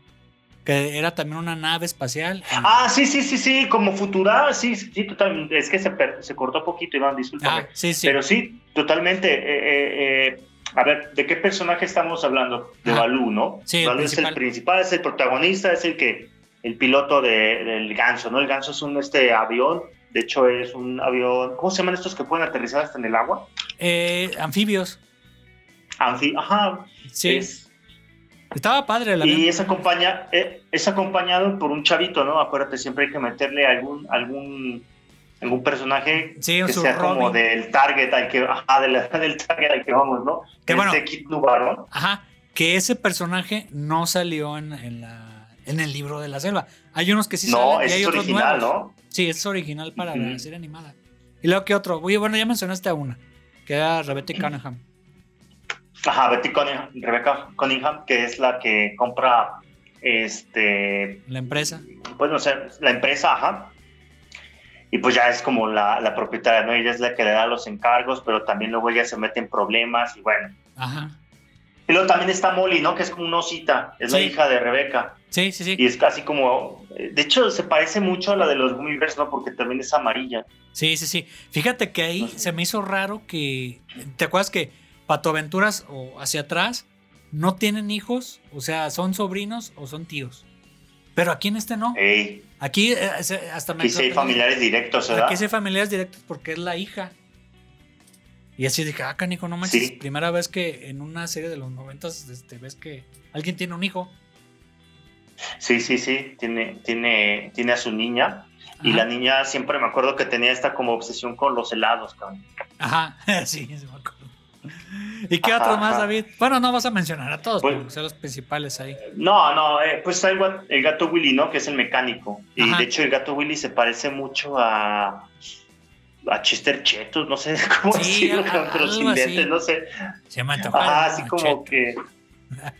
Speaker 2: Que era también una nave espacial.
Speaker 3: Ah, sí, sí, sí, sí, como Futura, sí, sí, totalmente. Es que se, per- se cortó poquito, Iván, discúlpame.
Speaker 2: Ah, sí, sí.
Speaker 3: Pero sí, totalmente. eh, eh, eh, A ver, ¿de qué personaje estamos hablando? De
Speaker 2: Ah.
Speaker 3: Balú, ¿no?
Speaker 2: Sí, el
Speaker 3: Balú es el principal, es el protagonista, es el que, el piloto de- del ganso, ¿no? El ganso es un este avión, de hecho es un avión, ¿cómo se llaman estos que pueden aterrizar hasta en el agua?
Speaker 2: Eh, anfibios.
Speaker 3: Anfi, ajá.
Speaker 2: Sí.
Speaker 3: es-
Speaker 2: Estaba padre el
Speaker 3: y
Speaker 2: avión.
Speaker 3: es, acompaña, eh, es acompañado por un chavito, ¿no? Acuérdate, siempre hay que meterle algún, algún, algún personaje
Speaker 2: Sí,
Speaker 3: que sea como del target al que, ajá, de la- del target al que vamos, ¿no?
Speaker 2: Que bueno.
Speaker 3: Este Kid Nubarón.
Speaker 2: Ajá. Que ese personaje no salió en, en la, en el libro de la selva. Hay unos que sí
Speaker 3: no,
Speaker 2: salen y hay
Speaker 3: es
Speaker 2: otros
Speaker 3: original,
Speaker 2: nuevos.
Speaker 3: ¿no?
Speaker 2: Sí, es original para la serie animada. Y luego, ¿qué otro? Oye, bueno, ya mencionaste a una, que era Rebecca Cunningham.
Speaker 3: Ajá, Betty Cunningham, Rebecca Cunningham, que es la que compra, este,
Speaker 2: La empresa.
Speaker 3: pues no sé, la empresa, ajá. Y pues ya es como la, la propietaria, ¿no? Ella es la que le da los encargos, pero también luego ella se mete en problemas y bueno.
Speaker 2: Ajá.
Speaker 3: Y luego también está Molly, ¿no? Que es como una osita, es la hija de Rebeca.
Speaker 2: Sí, sí, sí.
Speaker 3: Y es casi como, de hecho se parece mucho a la de los Gummy Bears, ¿no? Porque también es amarilla.
Speaker 2: Sí, sí, sí. Fíjate que ahí se me hizo raro que. ¿Te acuerdas que Pato Aventuras o hacia atrás no tienen hijos? O sea, son sobrinos o son tíos. Pero aquí en este no.
Speaker 3: Ey,
Speaker 2: Aquí eh, hasta me
Speaker 3: aquí sí hay familiares directos, ¿verdad?
Speaker 2: Aquí sí hay familiares directos porque es la hija. Y así dije, ah, canico, no manches.
Speaker 3: Sí.
Speaker 2: Primera vez que en una serie de los noventas este, ves que alguien tiene un hijo.
Speaker 3: Sí, sí, sí, tiene, tiene, tiene a su niña. Y la niña siempre me acuerdo que tenía esta como obsesión con los helados, cabrón.
Speaker 2: Ajá, sí, sí me acuerdo. ¿Y qué
Speaker 3: Ajá,
Speaker 2: otros más. David? Bueno, no vas a mencionar a todos,
Speaker 3: Pues-
Speaker 2: porque son los principales ahí.
Speaker 3: No, no, eh, pues está el, gato Willy, ¿no? Que es el mecánico. Y de hecho el gato Willy se parece mucho a, a Chester Chetos, no sé cómo
Speaker 2: Sí,
Speaker 3: decirlo,
Speaker 2: a-
Speaker 3: cabrón, pero sin
Speaker 2: así.
Speaker 3: dientes, no sé.
Speaker 2: Se antojó.
Speaker 3: Ajá, así como que...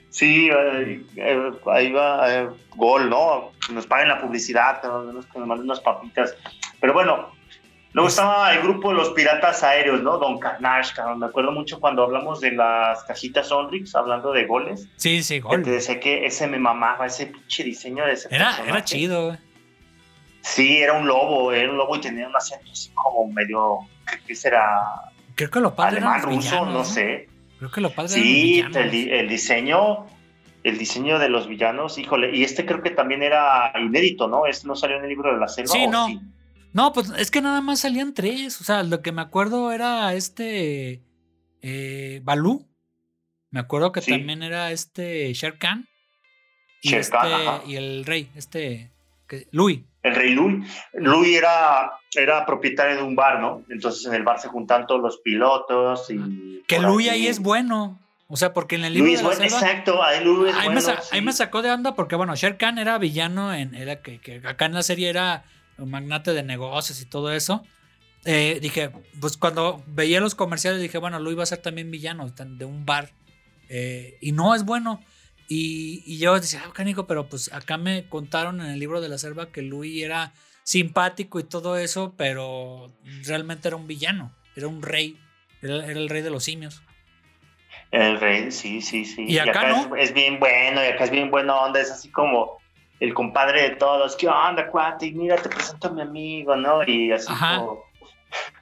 Speaker 3: Sí, eh, eh, ahí va, eh, gol, ¿no? Que Nos paguen la publicidad, que nos, que nos manden unas papitas. Pero bueno, luego
Speaker 2: Pues-
Speaker 3: estaba el grupo de los piratas aéreos, ¿no? Don Carnage, cabrón. Me acuerdo mucho cuando hablamos de las cajitas Sonrix, hablando de goles.
Speaker 2: Sí, sí,
Speaker 3: Que
Speaker 2: gol.
Speaker 3: te decía que ese me mamaba, ese pinche diseño de ese
Speaker 2: Era,
Speaker 3: personaje.
Speaker 2: era chido, güey.
Speaker 3: Sí, era un lobo, era un lobo y tenía un acento así como medio, ¿qué será?
Speaker 2: Creo que los padres
Speaker 3: Alemán, ruso,
Speaker 2: villanos,
Speaker 3: no sé.
Speaker 2: Creo que eran los
Speaker 3: Sí, el, di- el diseño, el diseño de los villanos, híjole, y este creo que también era inédito, ¿no? Este no salió en el libro de la selva.
Speaker 2: Sí,
Speaker 3: ¿o
Speaker 2: no. No, pues es que nada más salían tres. O sea, lo que me acuerdo era este. Eh, Balú. Me acuerdo que
Speaker 3: Sí.
Speaker 2: también era este Sher Khan. Y,
Speaker 3: Sher Khan,
Speaker 2: este, y el rey, este. Que, Louis.
Speaker 3: El rey Louis. Louis era, era propietario de un bar, ¿no? Entonces en el bar se juntan todos los pilotos y...
Speaker 2: Que Louis ahí es bueno. O sea, porque en el libro de la
Speaker 3: bueno,
Speaker 2: selva.
Speaker 3: exacto, ahí Louis es
Speaker 2: ahí,
Speaker 3: bueno,
Speaker 2: me
Speaker 3: sí.
Speaker 2: ahí me sacó de onda porque, bueno, Sher Khan era villano en. Era que, que acá en la serie era un magnate de negocios y todo eso. Eh, dije, pues cuando veía los comerciales dije, bueno, Luis va a ser también villano de un bar. Eh, y no es bueno. Y, y yo decía, ah, canico, pero pues acá me contaron en el libro de la selva que Luis era simpático y todo eso, pero realmente era un villano, era un rey, era, era el rey de los simios.
Speaker 3: El rey, sí, sí, sí.
Speaker 2: Y acá no.
Speaker 3: es, es bien bueno, y acá es bien buena onda, es así como el compadre de todos. ¿Qué onda, cuate? Mira, te presento a mi amigo, ¿no? Y así
Speaker 2: Ajá.
Speaker 3: como...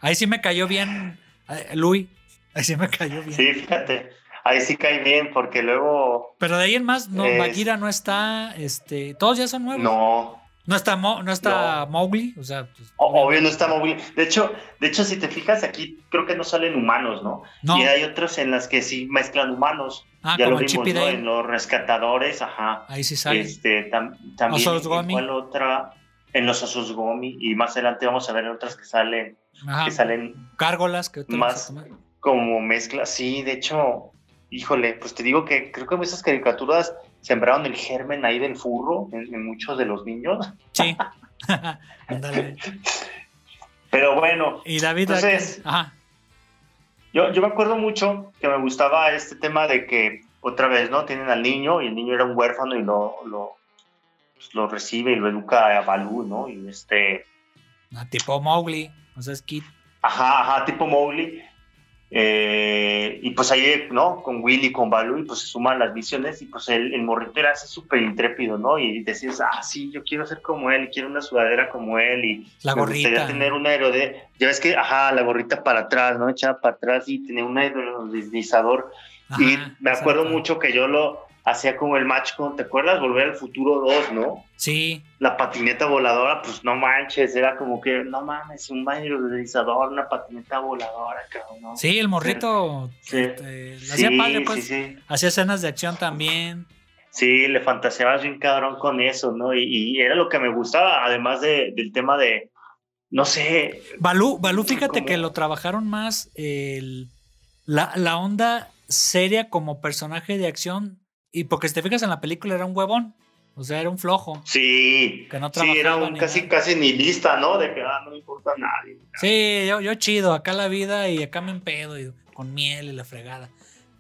Speaker 2: Ahí sí me cayó bien eh, Luis, ahí sí me cayó bien.
Speaker 3: Sí, fíjate, ahí sí cae bien, porque luego...
Speaker 2: Pero de ahí en más, no,
Speaker 3: Es-
Speaker 2: Bagheera no está, este, todos ya son nuevos.
Speaker 3: No,
Speaker 2: No está, Mo- no está Mowgli, o sea, pues,
Speaker 3: obvio no está móvil. De hecho, de hecho, si te fijas, aquí creo que no salen humanos, ¿no?
Speaker 2: no.
Speaker 3: Y hay otros en las que sí mezclan humanos.
Speaker 2: ah,
Speaker 3: ya lo
Speaker 2: como el
Speaker 3: vimos, ¿no? En los rescatadores, ajá.
Speaker 2: Ahí sí sale.
Speaker 3: Este, tam- también, ¿en
Speaker 2: Gomi.
Speaker 3: ¿cuál otra? En los osos gomi. Y más adelante vamos a ver otras que salen,
Speaker 2: Ajá.
Speaker 3: que salen
Speaker 2: Gárgolas que
Speaker 3: más como mezclas. Sí, de hecho, híjole, pues te digo que creo que esas caricaturas sembraron el germen ahí del furro en, en muchos de los niños.
Speaker 2: Sí.
Speaker 3: Pero bueno,
Speaker 2: Y David.
Speaker 3: Entonces-
Speaker 2: Ajá.
Speaker 3: yo, yo me acuerdo mucho que me gustaba este tema de que otra vez, ¿no? Tienen al niño y el niño era un huérfano y lo, lo, pues, lo recibe y lo educa a Balú, ¿no? Y este,
Speaker 2: Ah, tipo Mowgli. O sea, es Kid.
Speaker 3: ajá, ajá, tipo Mowgli. Eh, y pues ahí, ¿no? Con Willy, con Balú, y pues se suman las visiones y pues el, el morrito era así súper intrépido, ¿no? Y decías, ah, sí, yo quiero ser como él, quiero una sudadera como él y
Speaker 2: La
Speaker 3: me gustaría
Speaker 2: gorrita.
Speaker 3: tener un aerode... Ya ves que, ajá, la gorrita para atrás, ¿no? Echada para atrás y tener un aerodeslizador y me acuerdo mucho que yo lo hacía como el match con, ¿te acuerdas? Volver al futuro 2, ¿no?
Speaker 2: Sí.
Speaker 3: La patineta voladora, pues no manches, era como que, no mames, un baño deslizador, una patineta voladora, cabrón. ¿no?
Speaker 2: Sí, el morrito
Speaker 3: Sí.
Speaker 2: este, lo hacía padre, pues.
Speaker 3: sí, sí.
Speaker 2: Hacía escenas de acción también.
Speaker 3: Sí, le fantaseabas bien cabrón con eso, ¿no? Y, y era lo que me gustaba, además de, del tema de, no sé,
Speaker 2: Balú, Balú fíjate que lo trabajaron más el, la, la onda seria como personaje de acción. Y porque si te fijas en la película era un huevón. O sea, era un flojo.
Speaker 3: sí,
Speaker 2: Que no
Speaker 3: sí, era
Speaker 2: trabajaba
Speaker 3: un
Speaker 2: ni
Speaker 3: casi,
Speaker 2: nada.
Speaker 3: casi nihilista, ¿no? De que, ah, no me importa a nadie.
Speaker 2: Sí, yo, yo chido, acá la vida y acá me empedo y con miel y la fregada.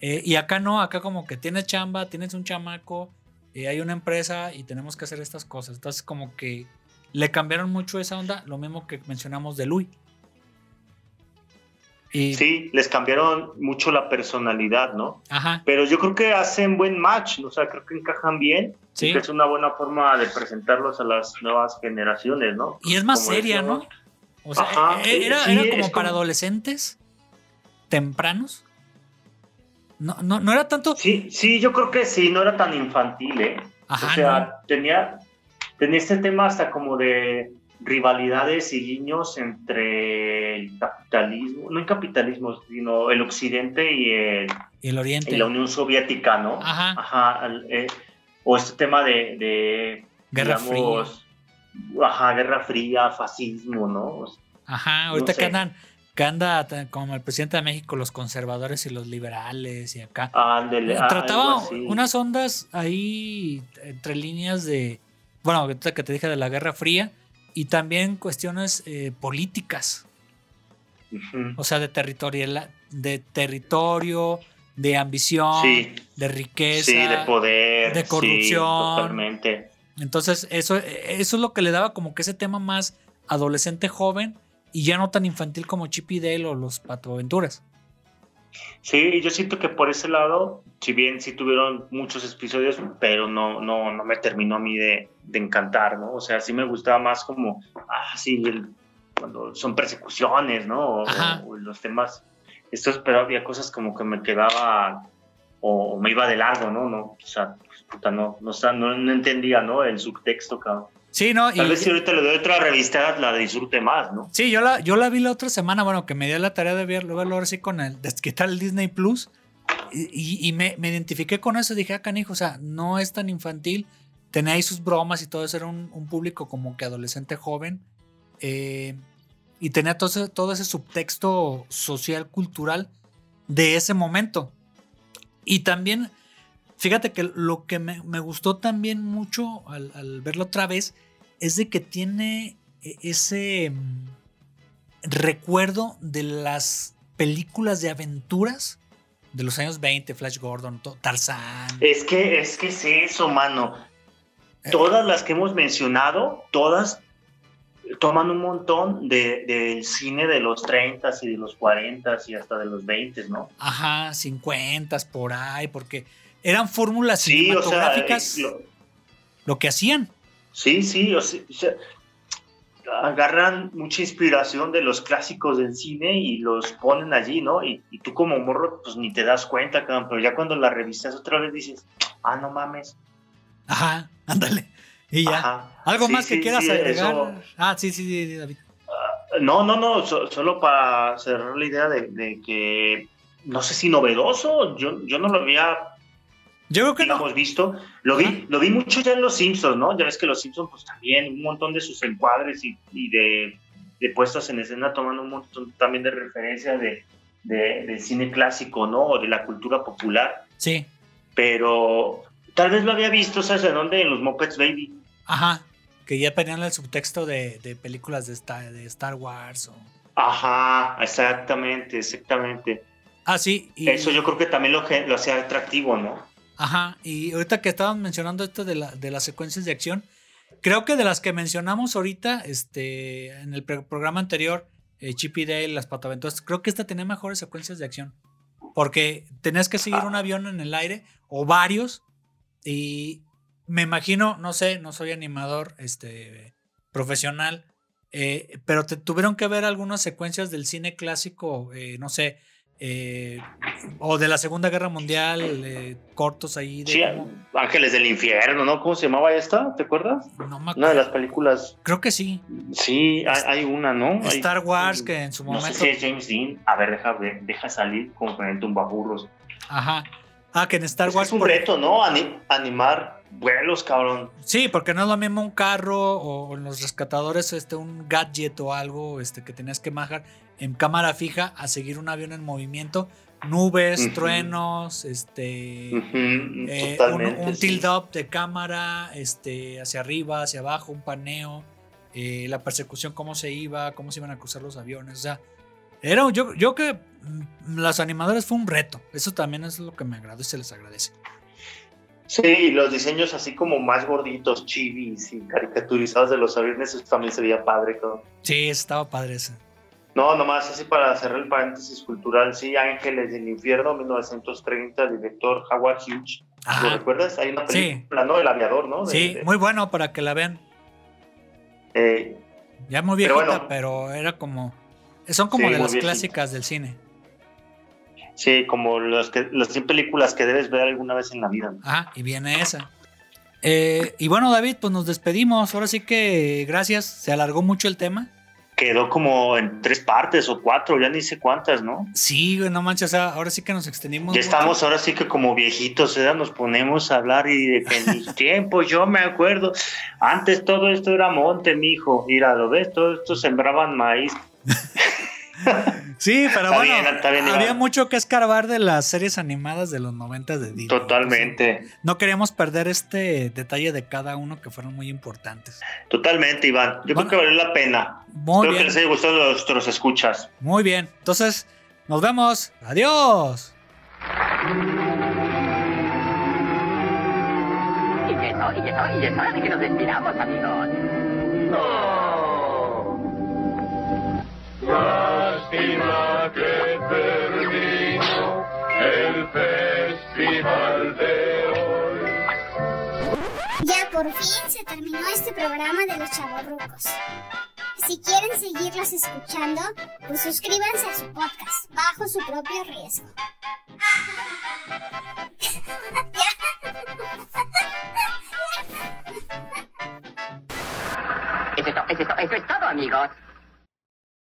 Speaker 2: Eh, y acá no, acá como que tienes chamba, tienes un chamaco, eh, hay una empresa y tenemos que hacer estas cosas. Entonces como que le cambiaron mucho esa onda, lo mismo que mencionamos de Louis. Y,
Speaker 3: Sí, les cambiaron mucho la personalidad, ¿no?
Speaker 2: Ajá,
Speaker 3: Pero yo creo que hacen buen match, o sea, creo que encajan bien.
Speaker 2: Sí.
Speaker 3: y que es una buena forma de presentarlos a las nuevas generaciones, ¿no?
Speaker 2: y es más
Speaker 3: Como
Speaker 2: seria. ¿no? O sea,
Speaker 3: Ajá,
Speaker 2: eh,
Speaker 3: sí,
Speaker 2: era,
Speaker 3: sí,
Speaker 2: era
Speaker 3: es
Speaker 2: como
Speaker 3: como-
Speaker 2: para adolescentes tempranos. No, no, no era tanto.
Speaker 3: Sí, sí, yo creo que sí, no era tan infantil, ¿eh?
Speaker 2: Ajá,
Speaker 3: o sea,
Speaker 2: no.
Speaker 3: tenía, tenía este tema hasta como de rivalidades y guiños entre el capitalismo, no el capitalismo, sino el occidente y, el-
Speaker 2: el Oriente.
Speaker 3: y la Unión Soviética, ¿no?
Speaker 2: Ajá.
Speaker 3: Ajá, eh, o este tema de, de
Speaker 2: Guerra
Speaker 3: digamos, Ajá, Guerra Fría, fascismo, ¿no?
Speaker 2: Ajá, ahorita
Speaker 3: No
Speaker 2: que
Speaker 3: sé.
Speaker 2: andan, que anda como el presidente de México, los conservadores y los liberales y acá.
Speaker 3: Ándele,
Speaker 2: Trataba unas ondas ahí entre líneas de, bueno, que te dije de la Guerra Fría y también cuestiones eh, políticas, o sea, de territorial, de territorio, de ambición,
Speaker 3: Sí,
Speaker 2: de riqueza.
Speaker 3: sí, de poder.
Speaker 2: de
Speaker 3: sí,
Speaker 2: corrupción.
Speaker 3: totalmente.
Speaker 2: Entonces, eso, eso es lo que le daba como que ese tema más adolescente joven y ya no tan infantil como Chip y Dale o los Patoaventuras.
Speaker 3: Sí, yo siento que por ese lado, si bien sí tuvieron muchos episodios, pero no, no, no me terminó a mí de, de encantar, ¿no? O sea, sí me gustaba más como, ah, sí, el- cuando son persecuciones, ¿no? O, los temas, estos, pero había cosas como que me quedaba o, o me iba de largo, ¿no? no o sea, pues, puta, no, no, no, no entendía, ¿no? El subtexto, cabrón.
Speaker 2: Sí, ¿no? Y-
Speaker 3: Tal vez si ahorita le doy otra revista, la disfrute más, ¿no?
Speaker 2: Sí, yo la, yo la vi la otra semana, bueno, que me dio la tarea de verlo, verlo ahora sí con el, de quitar el Disney Plus. Y, y- y me, me identifiqué con eso, dije, ah, canijo, o sea, no es tan infantil. Tenía ahí sus bromas y todo eso, era un, un público como que adolescente joven. eh, y tenía todo ese, todo ese subtexto social, cultural de ese momento. Y también, fíjate que lo que me, me gustó también mucho al, al verlo otra vez es de que tiene e- ese mm, recuerdo de las películas de aventuras de los años 20, Flash Gordon, Tarzán.
Speaker 3: Es que, es que es eso, mano.
Speaker 2: Eh.
Speaker 3: Todas las que hemos mencionado, todas toman un montón de- del cine de los 30 y de los 40 y hasta de los 20, ¿no?
Speaker 2: Ajá, 50 por ahí, porque eran fórmulas
Speaker 3: Sí, o sea,
Speaker 2: cinematográficas
Speaker 3: eh, lo-
Speaker 2: lo que hacían.
Speaker 3: sí, sí, o sea, agarran mucha inspiración de los clásicos del cine y los ponen allí, ¿no? Y, y tú como morro, pues ni te das cuenta, cabrón, pero ya cuando la revistas otra vez dices, ah, no mames.
Speaker 2: Ajá, ándale. Y ya.
Speaker 3: Ajá.
Speaker 2: ¿Algo
Speaker 3: Sí,
Speaker 2: más que
Speaker 3: sí,
Speaker 2: quieras
Speaker 3: sí,
Speaker 2: agregar?
Speaker 3: eso-
Speaker 2: Ah, sí, sí, sí, David.
Speaker 3: No, no, no, so- solo para cerrar la idea de, de que no sé si novedoso, yo, yo no lo había,
Speaker 2: Yo creo que no.
Speaker 3: digamos, visto. Lo vi, lo vi mucho ya en Los Simpsons, ¿no? Ya ves que Los Simpsons, pues también, un montón de sus encuadres y, y de, de puestos en escena toman un montón también de referencia de, de- del cine clásico, ¿no? O de la cultura popular.
Speaker 2: Sí,
Speaker 3: Pero tal vez lo había visto, ¿sabes de dónde? En los Muppets Baby.
Speaker 2: ajá. Que ya ponían el subtexto de, de películas de Star, de Star Wars. O...
Speaker 3: Ajá, exactamente, exactamente.
Speaker 2: Ah, sí. Y,
Speaker 3: Eso yo creo que también lo, lo hacía atractivo, ¿no?
Speaker 2: Ajá. Y ahorita que estaban mencionando esto de, la, de las secuencias de acción, creo que de las que mencionamos ahorita, este, en el programa anterior, eh, Chip y Dale, las pataventuras, creo que esta tenía mejores secuencias de acción. Porque tenías que seguir un avión en el aire o varios. Y me imagino, no sé, no soy animador este, profesional, eh, pero te tuvieron que ver algunas secuencias del cine clásico, eh, no sé, eh, o de la Segunda Guerra Mundial, eh, cortos ahí. De
Speaker 3: Sí, Ángeles del Infierno, ¿no? ¿Cómo se llamaba esta? ¿Te acuerdas?
Speaker 2: no me
Speaker 3: Una de las películas.
Speaker 2: Creo que sí.
Speaker 3: Sí, hay, hay una, ¿no?
Speaker 2: Star Wars, que en su
Speaker 3: No sé
Speaker 2: momento.
Speaker 3: si es James Dean. A ver, deja, deja salir con un tumbaburros.
Speaker 2: Ajá. Ah, que en Star Wars.
Speaker 3: es un
Speaker 2: por-
Speaker 3: reto, ¿no? Ani- animar vuelos, cabrón.
Speaker 2: Sí, porque no es lo mismo un carro o en los rescatadores este un gadget o algo este que tenías que manejar en cámara fija a seguir un avión en movimiento, nubes, truenos, este eh, un, un
Speaker 3: sí.
Speaker 2: tilt up de cámara, este hacia arriba, hacia abajo, un paneo, eh, la persecución cómo se iba, cómo se iban a cruzar los aviones, o sea, era yo yo que mm, las animadores fue un reto. Eso también es lo que me agradó y se les agradece.
Speaker 3: Sí, los diseños así como más gorditos, chivis y caricaturizados de los aviones, eso también se veía padre, cabrón.
Speaker 2: Sí, estaba padre ese.
Speaker 3: No, nomás así para cerrar el paréntesis cultural, sí, Ángeles del Infierno, 1930, director Howard Hughes. ¿Lo
Speaker 2: Ajá.
Speaker 3: recuerdas? Hay una
Speaker 2: Sí.
Speaker 3: película, ¿no? El aviador, ¿no? De-
Speaker 2: Sí,
Speaker 3: de-
Speaker 2: muy bueno para que la vean.
Speaker 3: eh,
Speaker 2: Ya muy
Speaker 3: Pero
Speaker 2: viejita, pero,
Speaker 3: bueno.
Speaker 2: era como. Son como
Speaker 3: Sí,
Speaker 2: de las
Speaker 3: viejita.
Speaker 2: clásicas del cine.
Speaker 3: Sí, como las, que, las 100 películas que debes ver alguna vez en la vida. ¿no?
Speaker 2: Ajá, y viene esa. Eh, y bueno, David, pues nos despedimos. Ahora sí que gracias. Se alargó mucho el tema.
Speaker 3: Quedó como en tres partes o cuatro, ya ni sé cuántas, ¿no?
Speaker 2: Sí, no manches. Ahora sí que nos extendimos.
Speaker 3: Ya
Speaker 2: mucho.
Speaker 3: estamos ahora sí que como viejitos, ¿eh? nos ponemos a hablar y de que en mis tiempos, yo me acuerdo, antes todo esto era monte, mijo, mira, ¿lo ves? Todo esto sembraban maíz.
Speaker 2: Sí, pero
Speaker 3: Está
Speaker 2: bueno,
Speaker 3: bien, está bien,
Speaker 2: había
Speaker 3: Iván.
Speaker 2: mucho que escarbar de las series animadas de los 90 de Disney.
Speaker 3: Totalmente,
Speaker 2: Entonces, no queríamos perder este detalle de cada uno que fueron muy importantes.
Speaker 3: totalmente, Iván. Yo
Speaker 2: Bueno.
Speaker 3: creo que valió la pena.
Speaker 2: Muy
Speaker 3: Espero que les haya gustado nuestros escuchas.
Speaker 2: muy bien. Entonces, nos vemos. Adiós.
Speaker 5: Y eso, y eso, y es hora de que nos despidamos, amigos.
Speaker 6: Lástima que terminó el festival de hoy.
Speaker 1: Ya por fin se terminó este programa de los chavorrucos. Si quieren seguirlos escuchando, pues suscríbanse a su podcast bajo su propio riesgo.
Speaker 5: Es esto, es esto, eso es todo, amigos.